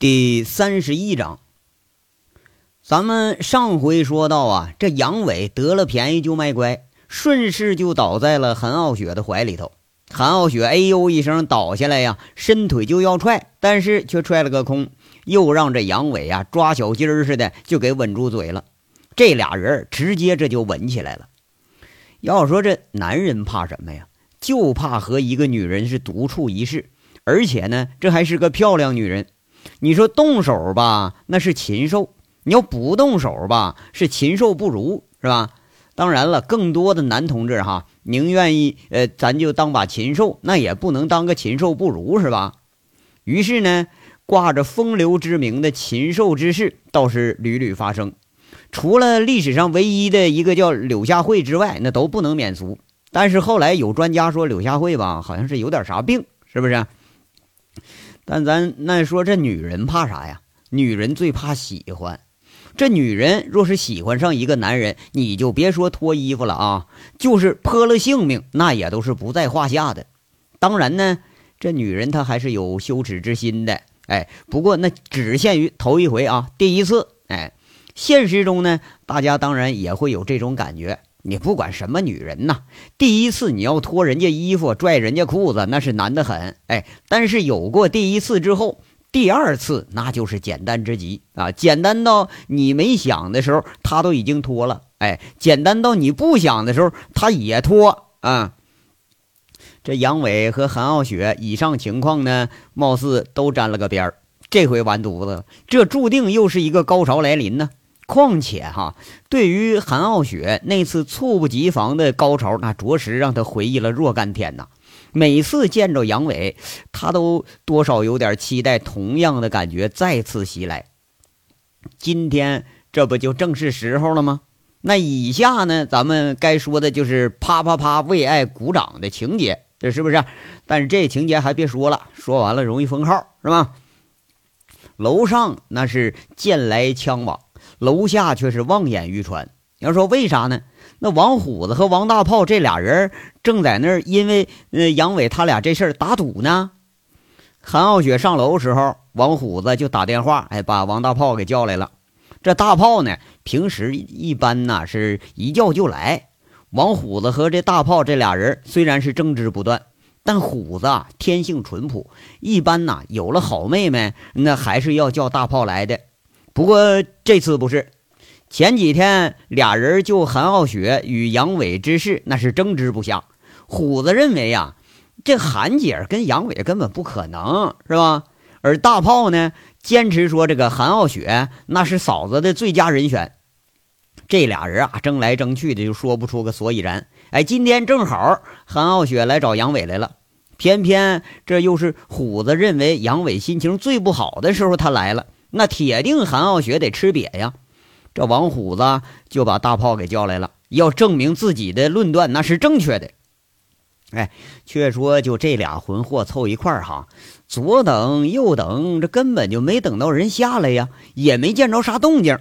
第三十一章，咱们上回说到啊，这杨伟得了便宜就卖乖，顺势就倒在了韩傲雪的怀里头。韩傲雪哎呦一声倒下来呀，伸腿就要踹，但是却踹了个空，又让这杨伟啊抓小鸡儿似的就给吻住嘴了。这俩人直接这就吻起来了。要说这男人怕什么呀？就怕和一个女人是独处一室，而且呢，这还是个漂亮女人。你说动手吧，那是禽兽；你要不动手吧，是禽兽不如，是吧？当然了，更多的男同志哈，宁愿意呃，咱就当把禽兽，那也不能当个禽兽不如，是吧？于是呢，挂着风流之名的禽兽之事倒是屡屡发生，除了历史上唯一的一个叫柳下惠之外，那都不能免俗。但是后来有专家说，柳下惠吧，好像是有点啥病，是不是？但咱那说这女人怕啥呀？女人最怕喜欢。这女人若是喜欢上一个男人，你就别说脱衣服了啊，就是泼了性命，那也都是不在话下的。当然呢，这女人她还是有羞耻之心的。哎，不过那只限于头一回啊，第一次。哎，现实中呢，大家当然也会有这种感觉。你不管什么女人呐，第一次你要脱人家衣服、拽人家裤子，那是难得很。哎，但是有过第一次之后，第二次那就是简单之极啊，简单到你没想的时候，他都已经脱了。哎，简单到你不想的时候，他也脱啊。这杨伟和韩傲雪以上情况呢，貌似都沾了个边儿，这回完犊子了，这注定又是一个高潮来临呢。况且哈，对于韩傲雪那次猝不及防的高潮，那着实让他回忆了若干天呐。每次见着杨伟，他都多少有点期待同样的感觉再次袭来。今天这不就正是时候了吗？那以下呢，咱们该说的就是啪啪啪为爱鼓掌的情节，这是不是？但是这情节还别说了，说完了容易封号，是吧？楼上那是剑来枪往。楼下却是望眼欲穿。要说为啥呢？那王虎子和王大炮这俩人正在那儿，因为呃杨伟他俩这事儿打赌呢。韩傲雪上楼时候，王虎子就打电话，哎，把王大炮给叫来了。这大炮呢，平时一般呢是一叫就来。王虎子和这大炮这俩人虽然是争执不断，但虎子啊天性淳朴，一般呐有了好妹妹，那还是要叫大炮来的。不过这次不是，前几天俩人就韩傲雪与杨伟之事那是争执不下。虎子认为呀，这韩姐跟杨伟根本不可能是吧？而大炮呢，坚持说这个韩傲雪那是嫂子的最佳人选。这俩人啊，争来争去的就说不出个所以然。哎，今天正好韩傲雪来找杨伟来了，偏偏这又是虎子认为杨伟心情最不好的时候，他来了。那铁定韩傲雪得吃瘪呀！这王虎子就把大炮给叫来了，要证明自己的论断那是正确的。哎，却说就这俩混货凑一块儿哈，左等右等，这根本就没等到人下来呀，也没见着啥动静。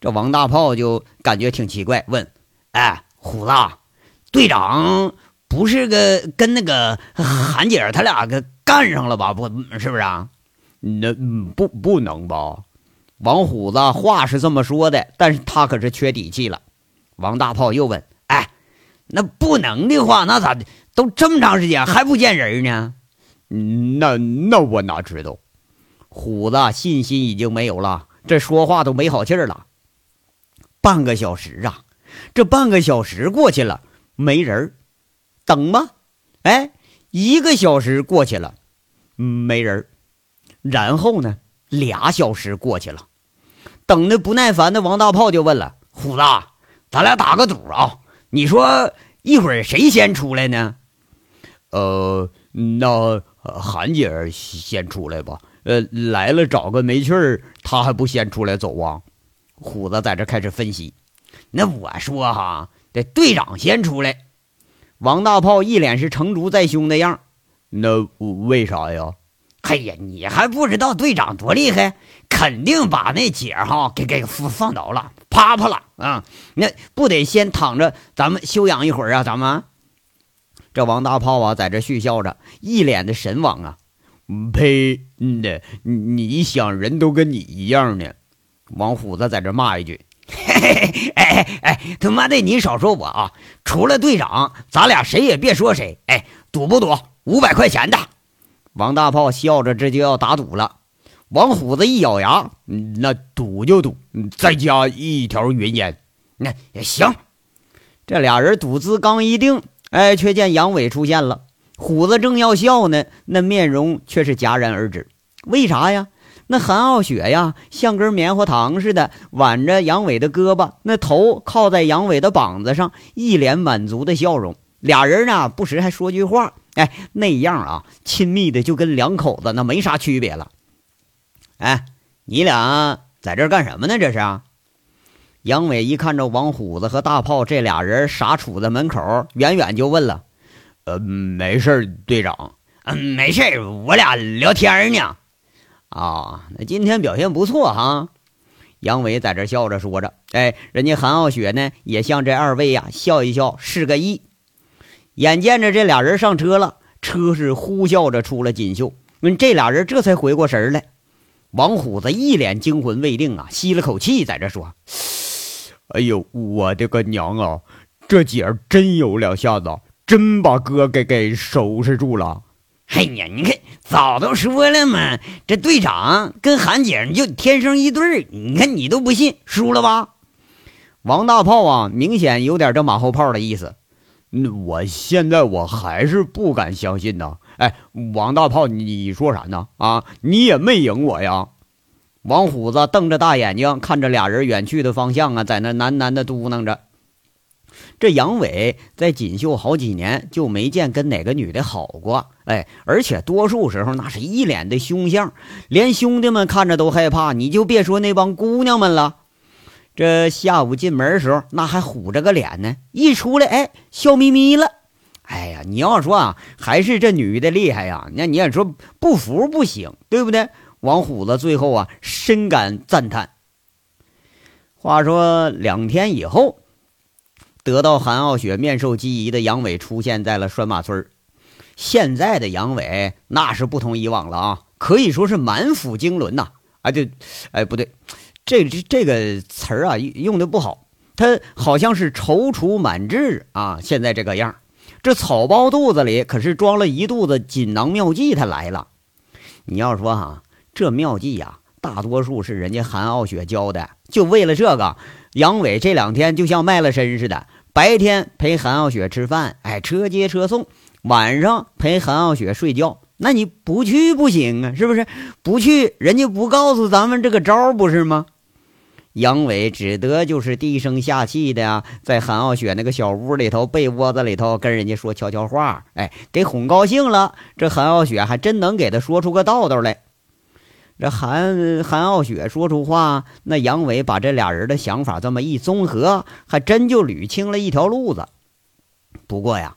这王大炮就感觉挺奇怪，问：“哎，虎子，队长不是个跟那个韩姐他俩个干上了吧？不是不是啊？”那不不能吧？王虎子话是这么说的，但是他可是缺底气了。王大炮又问：“哎，那不能的话，那咋？都这么长时间还不见人呢？”那那我哪知道？虎子信心已经没有了，这说话都没好气了。半个小时啊，这半个小时过去了，没人等吗？哎，一个小时过去了，没人然后呢？俩小时过去了，等的不耐烦的王大炮就问了：“虎子，咱俩打个赌啊？你说一会儿谁先出来呢？”“呃，那韩姐先出来吧。呃，来了找个没趣儿，他还不先出来走啊？”虎子在这开始分析：“那我说哈，得队长先出来。”王大炮一脸是成竹在胸的样那为啥呀？”哎呀，你还不知道队长多厉害，肯定把那姐哈给给放倒了，啪啪了啊！那不得先躺着，咱们休养一会儿啊！咱们这王大炮啊，在这絮笑着，一脸的神往啊！呸！那你想人都跟你一样呢？王虎子在这骂一句：“嘿嘿嘿，哎哎，他妈的，你少说我啊！除了队长，咱俩谁也别说谁。哎，赌不赌？五百块钱的。”王大炮笑着，这就要打赌了。王虎子一咬牙：“那赌就赌，再加一条云烟。那也行。”这俩人赌资刚一定，哎，却见杨伟出现了。虎子正要笑呢，那面容却是戛然而止。为啥呀？那韩傲雪呀，像根棉花糖似的挽着杨伟的胳膊，那头靠在杨伟的膀子上，一脸满足的笑容。俩人呢，不时还说句话，哎，那样啊，亲密的就跟两口子那没啥区别了。哎，你俩在这干什么呢？这是？杨伟一看着王虎子和大炮这俩人傻杵在门口，远远就问了：“呃，没事队长，嗯，没事我俩聊天呢。”啊，那今天表现不错哈。杨伟在这笑着说着：“哎，人家韩傲雪呢，也向这二位呀笑一笑，是个意。”眼见着这俩人上车了，车是呼啸着出了锦绣。嗯，这俩人这才回过神来。王虎子一脸惊魂未定啊，吸了口气，在这说：“哎呦，我的个娘啊！这姐儿真有两下子，真把哥给给收拾住了。”哎呀，你看，早都说了嘛，这队长跟韩姐就天生一对儿。你看你都不信，输了吧？王大炮啊，明显有点这马后炮的意思。那我现在我还是不敢相信呢。哎，王大炮，你说啥呢？啊，你也没赢我呀！王虎子瞪着大眼睛看着俩人远去的方向啊，在那喃喃的嘟囔着。这杨伟在锦绣好几年就没见跟哪个女的好过，哎，而且多数时候那是一脸的凶相，连兄弟们看着都害怕，你就别说那帮姑娘们了。这下午进门的时候，那还虎着个脸呢，一出来，哎，笑眯眯了。哎呀，你要说啊，还是这女的厉害呀？那你也说不服不行，对不对？王虎子最后啊，深感赞叹。话说两天以后。得到韩傲雪面授机宜的杨伟出现在了拴马村现在的杨伟那是不同以往了啊，可以说是满腹经纶呐！啊，就，哎，不对，这这这个词儿啊用的不好，他好像是踌躇满志啊！现在这个样这草包肚子里可是装了一肚子锦囊妙计，他来了。你要说哈，这妙计呀，大多数是人家韩傲雪教的，就为了这个，杨伟这两天就像卖了身似的。白天陪韩傲雪吃饭，哎，车接车送；晚上陪韩傲雪睡觉。那你不去不行啊，是不是？不去，人家不告诉咱们这个招，不是吗？杨伟只得就是低声下气的呀，在韩傲雪那个小屋里头、被窝子里头跟人家说悄悄话，哎，给哄高兴了。这韩傲雪还真能给他说出个道道来。这韩韩傲雪说出话，那杨伟把这俩人的想法这么一综合，还真就捋清了一条路子。不过呀，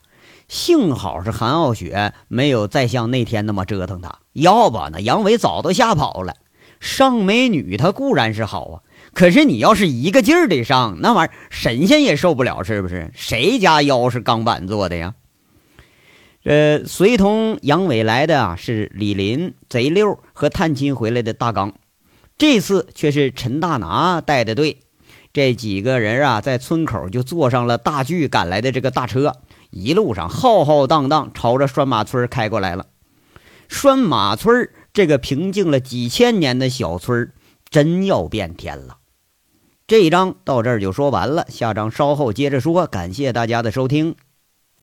幸好是韩傲雪没有再像那天那么折腾他，要不那杨伟早都吓跑了。上美女他固然是好啊，可是你要是一个劲儿的上，那玩意儿神仙也受不了，是不是？谁家腰是钢板做的呀？呃，随同杨伟来的啊是李林、贼六和探亲回来的大刚，这次却是陈大拿带的队。这几个人啊，在村口就坐上了大巨赶来的这个大车，一路上浩浩荡荡朝着拴马村开过来了。拴马村这个平静了几千年的小村，真要变天了。这一章到这儿就说完了，下章稍后接着说。感谢大家的收听。